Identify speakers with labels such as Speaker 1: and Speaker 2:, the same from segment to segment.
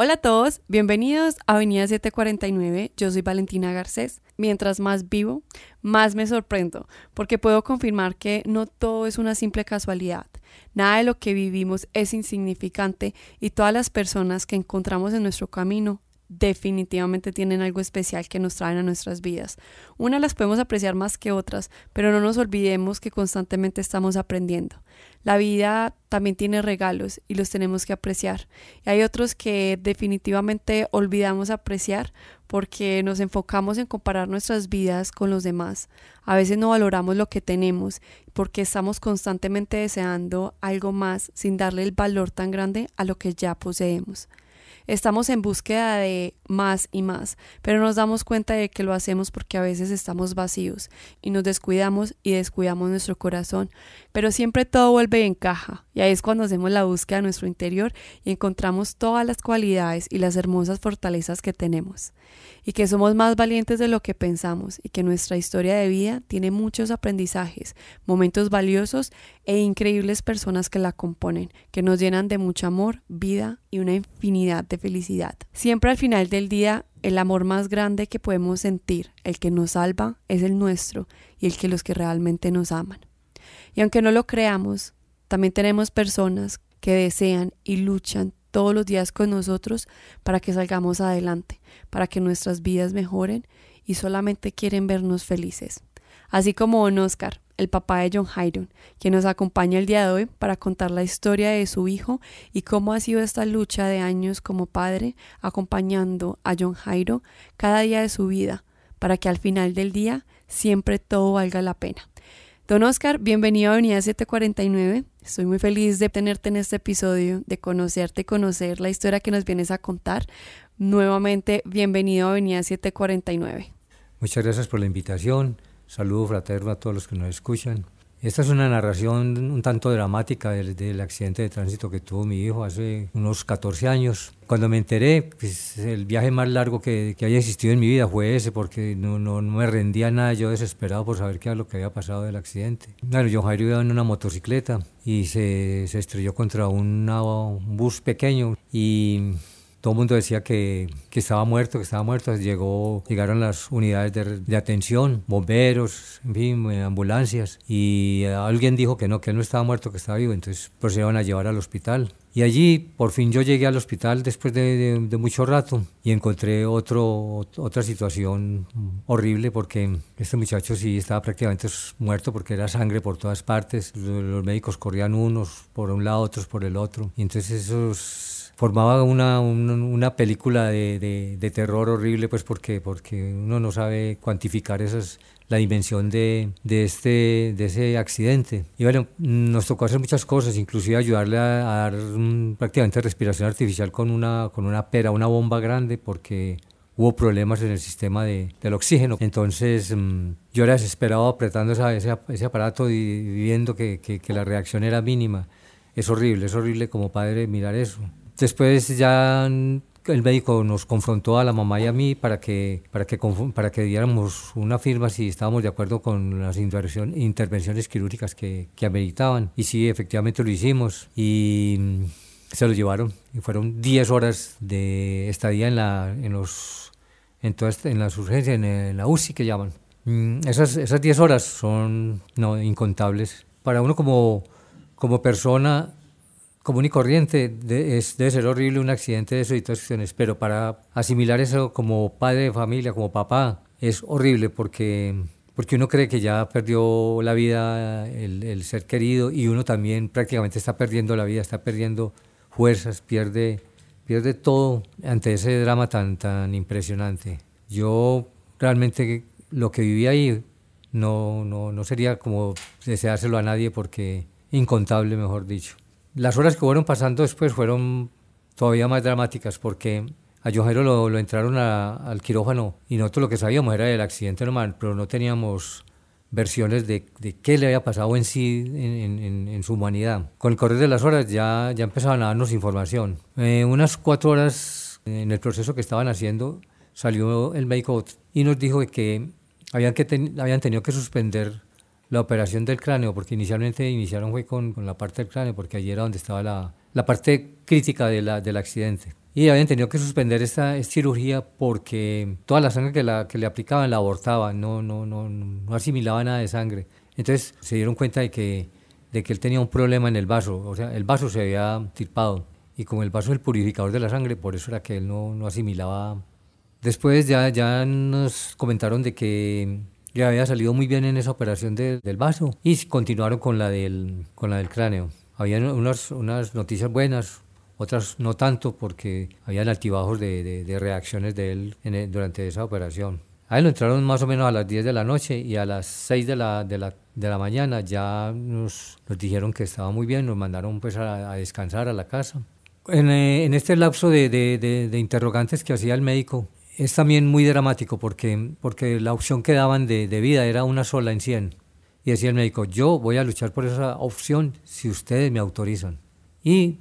Speaker 1: Hola a todos, bienvenidos a Avenida 749. Yo soy Valentina Garcés. Mientras más vivo, más me sorprendo, porque puedo confirmar que no todo es una simple casualidad. Nada de lo que vivimos es insignificante y todas las personas que encontramos en nuestro camino definitivamente tienen algo especial que nos traen a nuestras vidas. Unas las podemos apreciar más que otras, pero no nos olvidemos que constantemente estamos aprendiendo. La vida también tiene regalos y los tenemos que apreciar. Y hay otros que definitivamente olvidamos apreciar porque nos enfocamos en comparar nuestras vidas con los demás. A veces no valoramos lo que tenemos porque estamos constantemente deseando algo más sin darle el valor tan grande a lo que ya poseemos. Estamos en búsqueda de más y más, pero nos damos cuenta de que lo hacemos porque a veces estamos vacíos y nos descuidamos y descuidamos nuestro corazón, pero siempre todo vuelve y encaja, y ahí es cuando hacemos la búsqueda de nuestro interior y encontramos todas las cualidades y las hermosas fortalezas que tenemos, y que somos más valientes de lo que pensamos y que nuestra historia de vida tiene muchos aprendizajes, momentos valiosos e increíbles personas que la componen, que nos llenan de mucho amor, vida y una infinidad de felicidad. Siempre al final del día, el amor más grande que podemos sentir, el que nos salva, es el nuestro y el que los que realmente nos aman. Y aunque no lo creamos, también tenemos personas que desean y luchan todos los días con nosotros para que salgamos adelante, para que nuestras vidas mejoren y solamente quieren vernos felices. Así como Don Oscar, el papá de John Hyron, quien nos acompaña el día de hoy para contar la historia de su hijo y cómo ha sido esta lucha de años como padre acompañando a John Jairo cada día de su vida para que al final del día siempre todo valga la pena. Don Oscar, bienvenido a Avenida 749. Estoy muy feliz de tenerte en este episodio, de conocerte y conocer la historia que nos vienes a contar. Nuevamente, bienvenido a Avenida 749.
Speaker 2: Muchas gracias por la invitación. Saludo fraterno a todos los que nos escuchan. Esta es una narración un tanto dramática del, accidente de tránsito que tuvo mi hijo hace unos 14 años. Cuando me enteré, pues, el viaje más largo que, que, haya existido en mi vida fue ese, porque no, no, no, me rendía nada, yo desesperado por saber qué era lo que había pasado del accidente. Bueno, John Jairo iba en una motocicleta y se, se estrelló contra una, un bus pequeño y todo el mundo decía que, que, estaba muerto, que estaba muerto. Llegó, llegaron las unidades de, de, atención, bomberos, en fin, eh, ambulancias. Y alguien dijo que no, que él no estaba muerto, que estaba vivo. Entonces procedieron a llevar al hospital. Y allí, por fin, yo llegué al hospital después de, de, mucho rato y encontré otro, otra situación horrible porque este muchacho sí estaba prácticamente muerto porque era sangre por todas partes. Los médicos corrían unos por un lado, otros por el otro. Y entonces esos formaba una, una, película de, de, terror horrible, pues porque, porque uno no sabe cuantificar esas, la dimensión de, de, este, de ese accidente. Y bueno, nos tocó hacer muchas cosas, inclusive ayudarle a, dar prácticamente respiración artificial con una, con una pera, una bomba grande, porque hubo problemas en el sistema de, del oxígeno. Entonces mm, yo era desesperado apretando esa, ese, ese, aparato y viendo que, que, que la reacción era mínima. Es horrible, es horrible como padre mirar eso. Después ya el médico nos confrontó a la mamá y a mí para que, para que, para que diéramos una firma si estábamos de acuerdo con las intervenciones quirúrgicas que, que ameritaban. Y sí, efectivamente lo hicimos y mm, se lo llevaron. Y fueron 10 horas de estadía en, la, en, los, en, todas, en las urgencias, en, la UCI que llaman. Mm, esas, esas 10 horas son no, incontables. Para uno como, como persona común y corriente, es, debe ser horrible un accidente de esas situaciones, pero para asimilar eso como padre de familia, como papá, es horrible porque, porque uno cree que ya perdió la vida el, el, ser querido y uno también prácticamente está perdiendo la vida, está perdiendo fuerzas, pierde, pierde todo ante ese drama tan, tan impresionante. Yo realmente lo que viví ahí no, no, no sería como deseárselo a nadie porque incontable, mejor dicho. Las horas que fueron pasando después fueron todavía más dramáticas porque a Johero lo, lo entraron al quirófano y nosotros lo que sabíamos era del accidente normal, pero no teníamos versiones de, qué le había pasado en sí, en, su humanidad. Con el correr de las horas ya, ya empezaban a darnos información. Eh, unas cuatro horas en el proceso que estaban haciendo salió el médico y nos dijo que habían, que habían tenido que suspender la operación del cráneo, porque inicialmente iniciaron fue con, con, la parte del cráneo, porque allí era donde estaba la, la parte crítica de la, del accidente. y habían tenido que suspender esta, cirugía porque toda la sangre que, la, que le aplicaban la abortaban, no, no, no, no asimilaba nada de sangre. Entonces se dieron cuenta de que, de que él tenía un problema en el vaso, o sea, el vaso se había tirpado y como el vaso es el purificador de la sangre, por eso era que él no, no asimilaba. Después ya, ya nos comentaron de que le había salido muy bien en esa operación del vaso y continuaron con la del, con la del cráneo. Había unas, unas noticias buenas, otras no tanto porque habían altibajos de, de, reacciones de él durante esa operación. A él lo entraron más o menos a las 10 de la noche y a las 6 de la, de la, de la mañana ya nos, nos, dijeron que estaba muy bien, nos mandaron pues a, descansar a la casa. En, eh, en este lapso de, de, interrogantes que hacía el médico, es también muy dramático porque, porque la opción que daban de, vida era una sola en 100. Y decía el médico, yo voy a luchar por esa opción si ustedes me autorizan. Y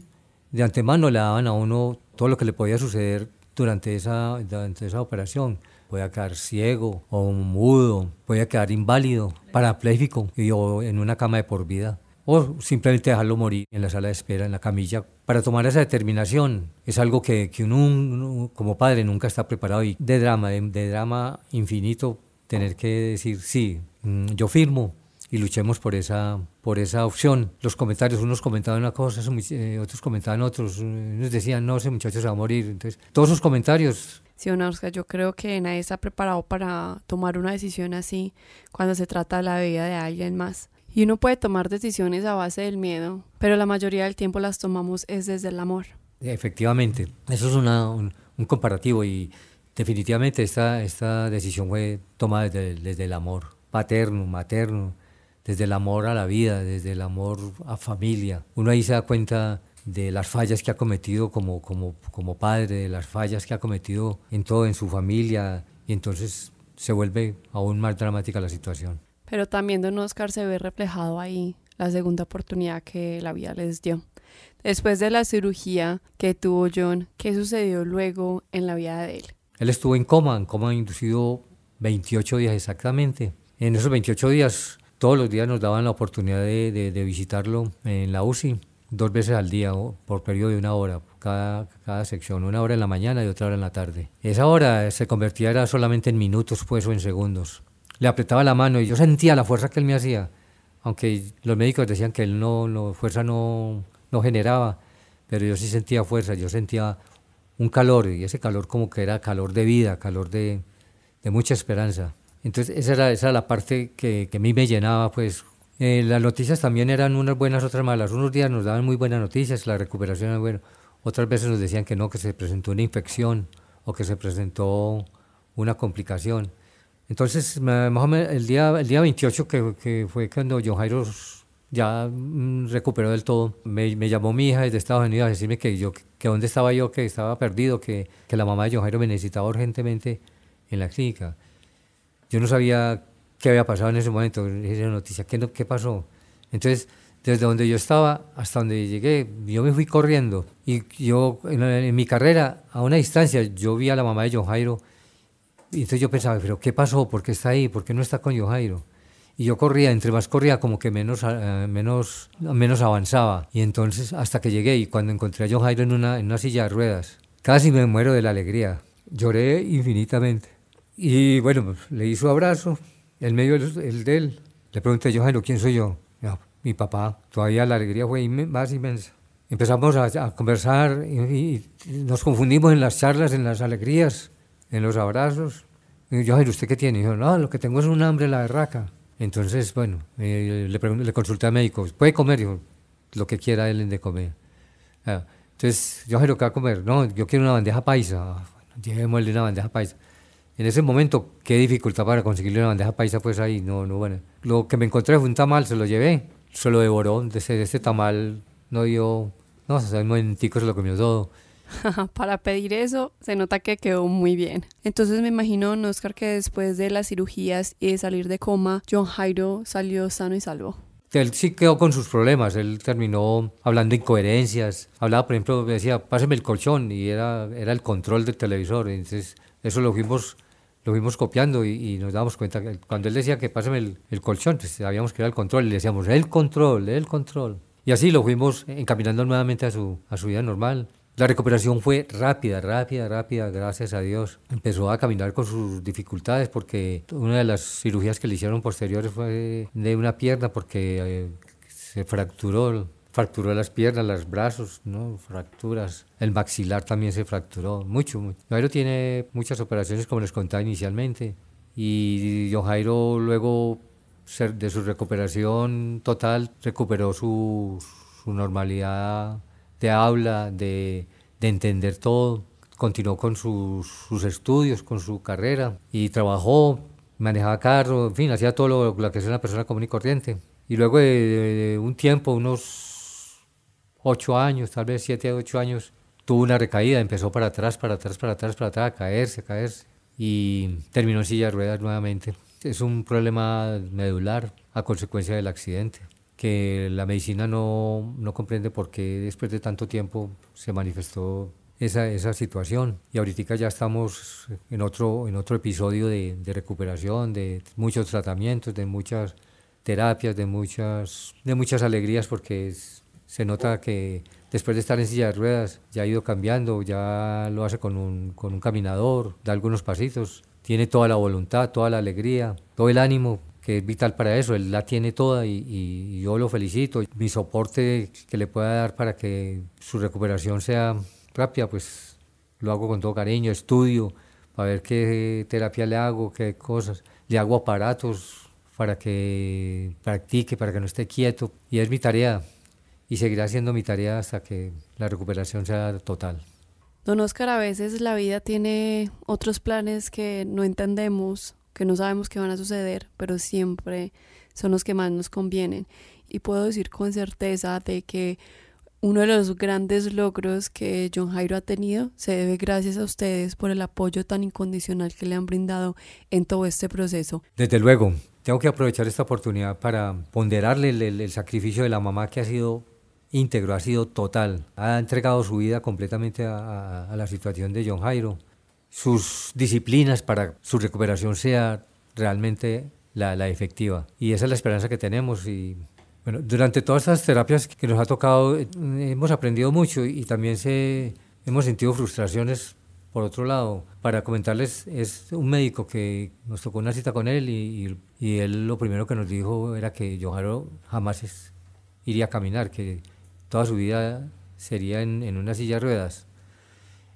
Speaker 2: de antemano le daban a uno todo lo que le podía suceder durante esa, durante esa operación. Podía quedar ciego o mudo, podía quedar inválido, parapléjico y o en una cama de por vida. O simplemente dejarlo morir en la sala de espera, en la camilla. Para tomar esa determinación es algo que, que uno, como padre nunca está preparado y de drama, de drama infinito, tener que decir, sí, mm, yo firmo, y luchemos por esa, por esa opción. Los comentarios, unos comentaban una cosa, eh, otros comentaban otros, unos decían, no, ese muchacho se va a morir. Entonces, todos esos comentarios.
Speaker 1: Sí, Oscar, yo creo que nadie está preparado para tomar una decisión así cuando se trata de la vida de alguien más. Y uno puede tomar decisiones a base del miedo, pero la mayoría del tiempo las tomamos es desde el amor.
Speaker 2: Efectivamente, eso es un, comparativo y definitivamente esta, esta decisión fue tomada desde, desde el amor paterno, materno, desde el amor a la vida, desde el amor a familia. Uno ahí se da cuenta de las fallas que ha cometido como, como, como padre, de las fallas que ha cometido en todo, en su familia, y entonces se vuelve aún más dramática la situación.
Speaker 1: Pero también Don Oscar se ve reflejado ahí la segunda oportunidad que la vida les dio. Después de la cirugía que tuvo John, ¿qué sucedió luego en la vida de él?
Speaker 2: Él estuvo en coma, en coma inducido 28 días exactamente. En esos 28 días todos los días nos daban la oportunidad de, visitarlo en la UCI, dos veces al día, por periodo de una hora, cada, cada sección, una hora en la mañana y otra hora en la tarde. Esa hora se convertía solamente en minutos pues o en segundos. Le apretaba la mano y yo sentía la fuerza que él me hacía, aunque los médicos decían que él no, no fuerza no, no generaba, pero yo sí sentía fuerza, yo sentía un calor y ese calor como que era calor de vida, calor de, de mucha esperanza. Entonces esa era, esa la parte que, que a mí me llenaba, pues eh, las noticias también eran unas buenas, otras malas. Unos días nos daban muy buenas noticias, la recuperación era buena. Otras veces nos decían que no, que se presentó una infección o que se presentó una complicación. Entonces, más o menos el día, el día 28, que, que fue cuando John Jairo ya mm, recuperó del todo, me, me, llamó mi hija desde Estados Unidos a decirme que yo que dónde estaba yo, que estaba perdido, que, que la mamá de John Jairo me necesitaba urgentemente en la clínica. Yo no sabía qué había pasado en ese momento, esa noticia, ¿qué, qué pasó? Entonces, desde donde yo estaba hasta donde llegué, yo me fui corriendo. Y yo, en, mi carrera, a una distancia, yo vi a la mamá de John Jairo. Y entonces yo pensaba, ¿pero qué pasó? ¿Por qué está ahí? ¿Por qué no está con John Jairo? Y yo corría, entre más corría, como que menos, eh, menos, menos avanzaba. Y entonces, hasta que llegué, y cuando encontré a John Jairo en una, en una silla de ruedas, casi me muero de la alegría. Lloré infinitamente. Y bueno, pues, le su abrazo, el medio el, de él. Le pregunté yo, Jairo, ¿quién soy yo? mi papá. Todavía la alegría fue más inmensa. Empezamos a, conversar y, nos confundimos en las charlas, en las alegrías, en los abrazos. Y yo, Jairo, ¿usted qué tiene? Y yo, no, lo que tengo es un hambre, la berraca. Entonces, bueno, eh, le, le consulté al médico, ¿puede comer? Dijo, lo que quiera él de comer. Ah, entonces, yo, Jairo, ¿qué va a comer? No, yo quiero una bandeja paisa. Llevémosle una bandeja paisa en ese momento, qué dificultad para conseguirle una bandeja paisa, pues ahí, no, no, bueno. Lo que me encontré fue un tamal, se lo llevé, se lo devoró, de ese, de ese tamal no dio, no, o sea, un momentico se lo comió todo.
Speaker 1: para pedir eso, se nota que quedó muy bien. Entonces me imagino, Oscar, que después de las cirugías y de salir de coma, John Jairo salió sano y salvo.
Speaker 2: Él sí quedó con sus problemas, él terminó hablando incoherencias, hablaba, por ejemplo, decía, páseme el colchón, y era, era el control del televisor, entonces eso lo fuimos lo fuimos copiando y, nos damos cuenta que cuando él decía que pásame el, el, colchón, pues sabíamos que era el control y le decíamos el control, el control. Y así lo fuimos encaminando nuevamente a su, a su vida normal. La recuperación fue rápida, rápida, rápida, gracias a Dios. Empezó a caminar con sus dificultades porque una de las cirugías que le hicieron posteriores fue de una pierna porque eh, se fracturó, fracturó las piernas, los brazos, ¿no? fracturas. El maxilar también se fracturó, mucho, mucho. Jairo tiene muchas operaciones como les contaba inicialmente y John Jairo luego de su recuperación total recuperó su normalidad de habla, de, de entender todo. Continuó con sus, sus, estudios, con su carrera y trabajó, manejaba carro, en fin, hacía todo lo, que es una persona común y corriente. Y luego de, un tiempo, unos ocho años, tal vez siete, ocho años, tuvo una recaída, empezó para atrás, para atrás, para atrás, para atrás, a caerse, a caerse y terminó en silla de ruedas nuevamente. Es un problema medular a consecuencia del accidente que la medicina no, no comprende por qué después de tanto tiempo se manifestó esa, esa situación. Y ahorita ya estamos en otro, en otro episodio de, de, recuperación, de muchos tratamientos, de muchas terapias, de muchas, de muchas alegrías, porque se nota que después de estar en silla de ruedas ya ha ido cambiando, ya lo hace con un, con un caminador, da algunos pasitos, tiene toda la voluntad, toda la alegría, todo el ánimo que es vital para eso, él la tiene toda y, yo lo felicito. Mi soporte que le pueda dar para que su recuperación sea rápida, pues lo hago con todo cariño, estudio para ver qué terapia le hago, qué cosas. Le hago aparatos para que practique, para que no esté quieto. Y es mi tarea y seguirá siendo mi tarea hasta que la recuperación sea total.
Speaker 1: Don Oscar, a veces la vida tiene otros planes que no entendemos que no sabemos qué van a suceder, pero siempre son los que más nos convienen. Y puedo decir con certeza de que uno de los grandes logros que John Jairo ha tenido se debe gracias a ustedes por el apoyo tan incondicional que le han brindado en todo este proceso.
Speaker 2: Desde luego, tengo que aprovechar esta oportunidad para ponderarle el, sacrificio de la mamá que ha sido íntegro, ha sido total, ha entregado su vida completamente a la situación de John Jairo sus disciplinas para su recuperación sea realmente la, la, efectiva. Y esa es la esperanza que tenemos. Y bueno, durante todas estas terapias que nos ha tocado, eh, hemos aprendido mucho y también se, hemos sentido frustraciones por otro lado. Para comentarles, es un médico que nos tocó una cita con él y, y, él lo primero que nos dijo era que Joharo jamás iría a caminar, que toda su vida sería en, en una silla de ruedas.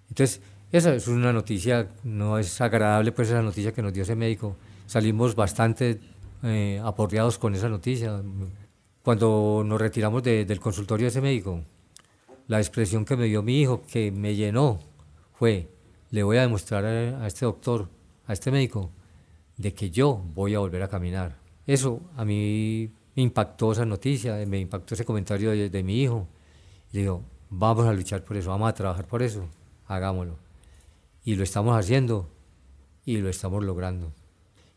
Speaker 2: Entonces, esa es una noticia, no es agradable pues esa noticia que nos dio ese médico. Salimos bastante eh, aporreados con esa noticia. Cuando nos retiramos del consultorio de ese médico, la expresión que me dio mi hijo, que me llenó, fue, le voy a demostrar a, este doctor, a este médico, de que yo voy a volver a caminar. Eso a mí impactó esa noticia, me impactó ese comentario de, de mi hijo. Le digo, vamos a luchar por eso, vamos a trabajar por eso, hagámoslo. Y lo estamos haciendo y lo estamos logrando.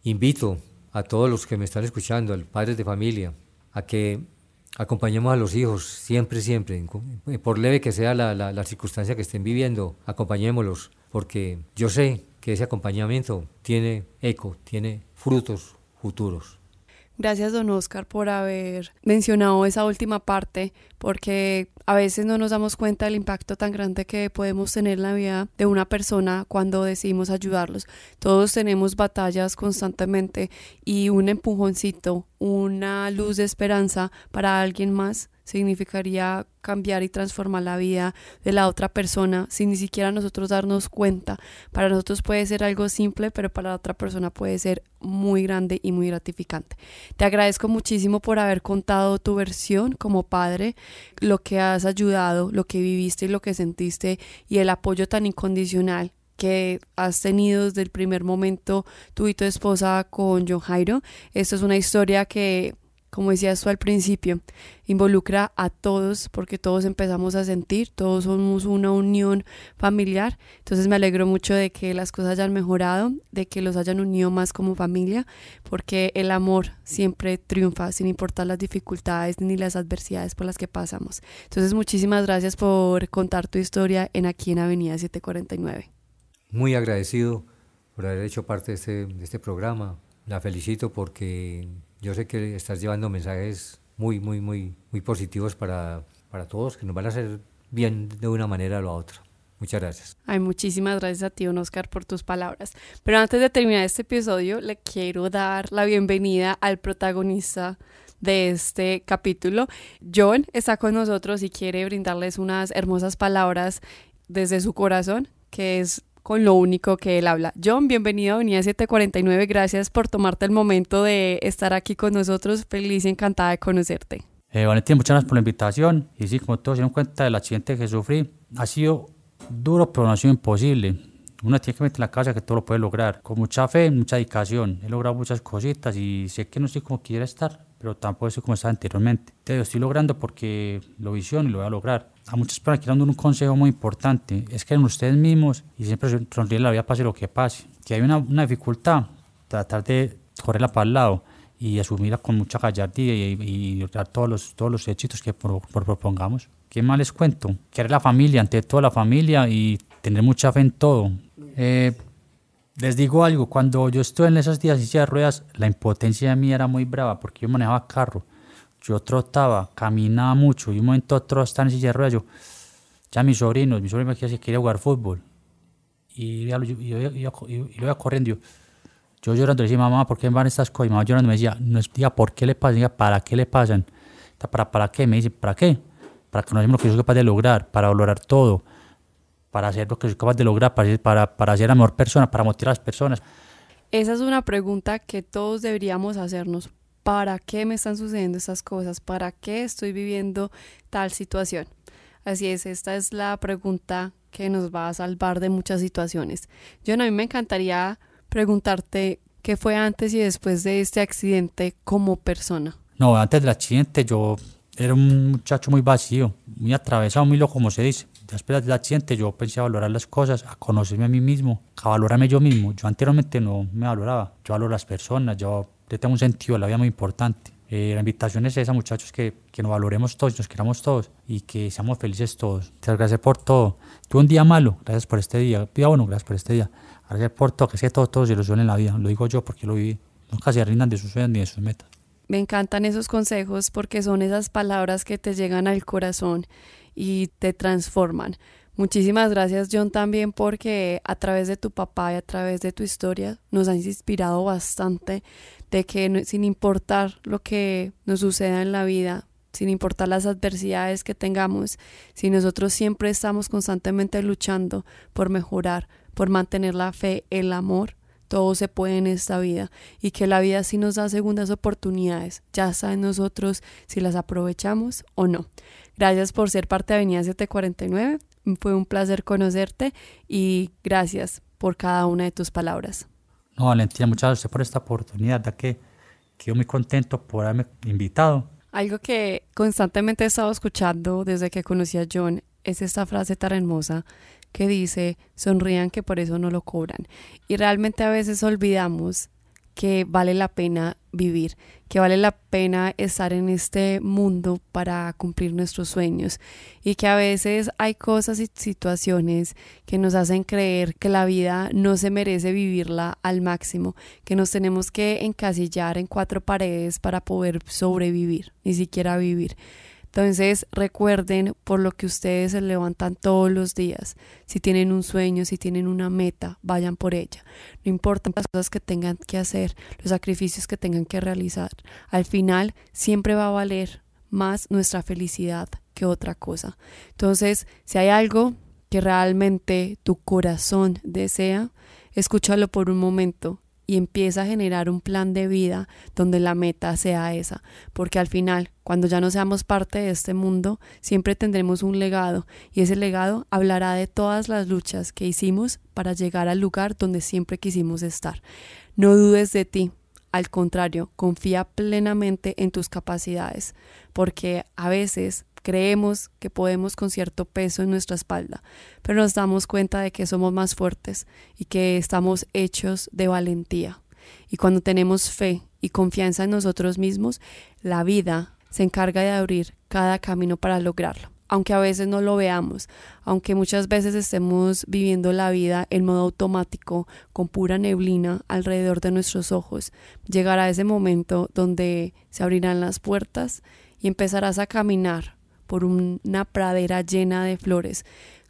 Speaker 2: Invito a todos los que me están escuchando, a los padres de familia, a que acompañemos a los hijos siempre, siempre, por leve que sea la, la, la circunstancia que estén viviendo, acompañémoslos, porque yo sé que ese acompañamiento tiene eco, tiene frutos futuros.
Speaker 1: Gracias, don Oscar, por haber mencionado esa última parte, porque a veces no nos damos cuenta del impacto tan grande que podemos tener en la vida de una persona cuando decidimos ayudarlos. Todos tenemos batallas constantemente y un empujoncito, una luz de esperanza para alguien más significaría cambiar y transformar la vida de la otra persona sin ni siquiera nosotros darnos cuenta. Para nosotros puede ser algo simple, pero para la otra persona puede ser muy grande y muy gratificante. Te agradezco muchísimo por haber contado tu versión como padre, lo que has ayudado, lo que viviste y lo que sentiste y el apoyo tan incondicional que has tenido desde el primer momento tú y tu esposa con John Jairo. Esto es una historia que como decías tú al principio, involucra a todos porque todos empezamos a sentir, todos somos una unión familiar. Entonces me alegro mucho de que las cosas hayan mejorado, de que los hayan unido más como familia, porque el amor siempre triunfa sin importar las dificultades ni las adversidades por las que pasamos. Entonces muchísimas gracias por contar tu historia en aquí en Avenida 749.
Speaker 2: Muy agradecido por haber hecho parte de este, de este programa. La felicito porque yo sé que estás llevando mensajes muy, muy, muy, muy positivos para, para todos, que nos van a hacer bien de una manera o la otra. Muchas gracias.
Speaker 1: Ay, muchísimas gracias a ti, Oscar, por tus palabras. Pero antes de terminar este episodio, le quiero dar la bienvenida al protagonista de este capítulo. John está con nosotros y quiere brindarles unas hermosas palabras desde su corazón, que es con lo único que él habla. John, bienvenido a Avenida 749. Gracias por tomarte el momento de estar aquí con nosotros. Feliz y encantada de conocerte.
Speaker 3: Eh, Valentín, muchas gracias por la invitación. Y sí, como todos se dieron cuenta del accidente que sufrí, ha sido duro, pero no ha sido imposible. Uno tiene que meter en la casa que todo lo puede lograr. Con mucha fe, mucha dedicación. He logrado muchas cositas y sé que no estoy como quiera estar, pero tampoco estoy como estaba anteriormente. Te lo estoy logrando porque lo visiono y lo voy a lograr. A muchas personas quiero dar un consejo muy importante. Es que en ustedes mismos y siempre sonreír la vida pase lo que pase. Que hay una, una dificultad, tratar de correrla para el lado y asumirla con mucha gallardía y, y, lograr todos los, todos los éxitos que por, por propongamos. ¿Qué más les cuento? Querer la familia, ante toda la familia y tener mucha fe en todo. Eh, les digo algo, cuando yo estuve en esas días de ruedas, la impotencia de mí era muy brava porque yo manejaba carro, yo trotaba, caminaba mucho y un momento otro estaba en silla de ruedas, yo, ya mis sobrinos, mi sobrino me decía que quería jugar fútbol y yo, yo, yo, yo iba corriendo, yo, yo llorando le decía, mamá, ¿por qué van estas cosas? Y mamá llorando me decía, no, diga, ¿por qué le pasan? Diga, ¿para qué le pasan? ¿Para, ¿Para qué? Me dice, ¿para qué? Para que lo que soy capaz de lograr, para valorar todo, para hacer lo que soy capaz de lograr, para, para, para ser la mejor persona, para motivar a las personas.
Speaker 1: Esa es una pregunta que todos deberíamos hacernos. ¿Para qué me están sucediendo estas cosas? ¿Para qué estoy viviendo tal situación? Así es, esta es la pregunta que nos va a salvar de muchas situaciones. Yo a mí me encantaría preguntarte qué fue antes y después de este accidente como persona.
Speaker 3: No, antes del accidente yo era un muchacho muy vacío, muy atravesado, muy loco, como se dice después del accidente yo pensé a valorar las cosas, a conocerme a mí mismo, a valorarme yo mismo. Yo anteriormente no me valoraba, yo valoro las personas, yo, yo tengo un sentido la vida muy importante. Eh, la invitación es esa, muchachos, que, que nos valoremos todos, nos queramos todos y que seamos felices todos. Muchas gracias por todo. Tuve un día malo, gracias por este día. Día bueno, gracias por este día. Gracias por todo, que que todo, todo se resuelve en la vida. Lo digo yo porque lo viví. Nunca se rindan de sus sueños ni de sus metas.
Speaker 1: Me encantan esos consejos porque son esas palabras que te llegan al corazón y te transforman. Muchísimas gracias John también porque a través de tu papá y a través de tu historia nos has inspirado bastante de que sin importar lo que nos suceda en la vida, sin importar las adversidades que tengamos, si nosotros siempre estamos constantemente luchando por mejorar, por mantener la fe, el amor, todo se puede en esta vida y que la vida sí nos da segundas oportunidades. Ya está en nosotros si las aprovechamos o no. Gracias por ser parte de Avenida 749. Fue un placer conocerte y gracias por cada una de tus palabras.
Speaker 3: No, Valentina, muchas gracias por esta oportunidad, ya que quedo muy contento por haberme invitado.
Speaker 1: Algo que constantemente he estado escuchando desde que conocí a John es esta frase tan hermosa que dice, sonrían que por eso no lo cobran. Y realmente a veces olvidamos que vale la pena vivir, que vale la pena estar en este mundo para cumplir nuestros sueños y que a veces hay cosas y situaciones que nos hacen creer que la vida no se merece vivirla al máximo, que nos tenemos que encasillar en cuatro paredes para poder sobrevivir, ni siquiera vivir. Entonces recuerden por lo que ustedes se levantan todos los días. Si tienen un sueño, si tienen una meta, vayan por ella. No importa las cosas que tengan que hacer, los sacrificios que tengan que realizar. Al final siempre va a valer más nuestra felicidad que otra cosa. Entonces, si hay algo que realmente tu corazón desea, escúchalo por un momento y empieza a generar un plan de vida donde la meta sea esa, porque al final, cuando ya no seamos parte de este mundo, siempre tendremos un legado y ese legado hablará de todas las luchas que hicimos para llegar al lugar donde siempre quisimos estar. No dudes de ti, al contrario, confía plenamente en tus capacidades, porque a veces creemos que podemos con cierto peso en nuestra espalda, pero nos damos cuenta de que somos más fuertes y que estamos hechos de valentía. Y cuando tenemos fe y confianza en nosotros mismos, la vida se encarga de abrir cada camino para lograrlo. Aunque a veces no lo veamos, aunque muchas veces estemos viviendo la vida en modo automático, con pura neblina alrededor de nuestros ojos, llegará ese momento donde se abrirán las puertas y empezarás a caminar por una pradera llena de flores.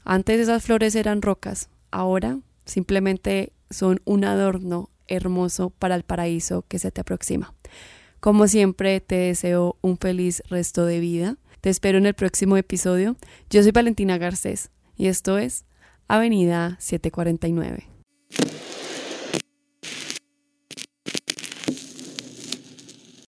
Speaker 1: Antes esas flores eran rocas, ahora simplemente son un adorno hermoso para el paraíso que se te aproxima. Como siempre, te deseo un feliz resto de vida. Te espero en el próximo episodio. Yo soy Valentina Garcés y esto es Avenida 749.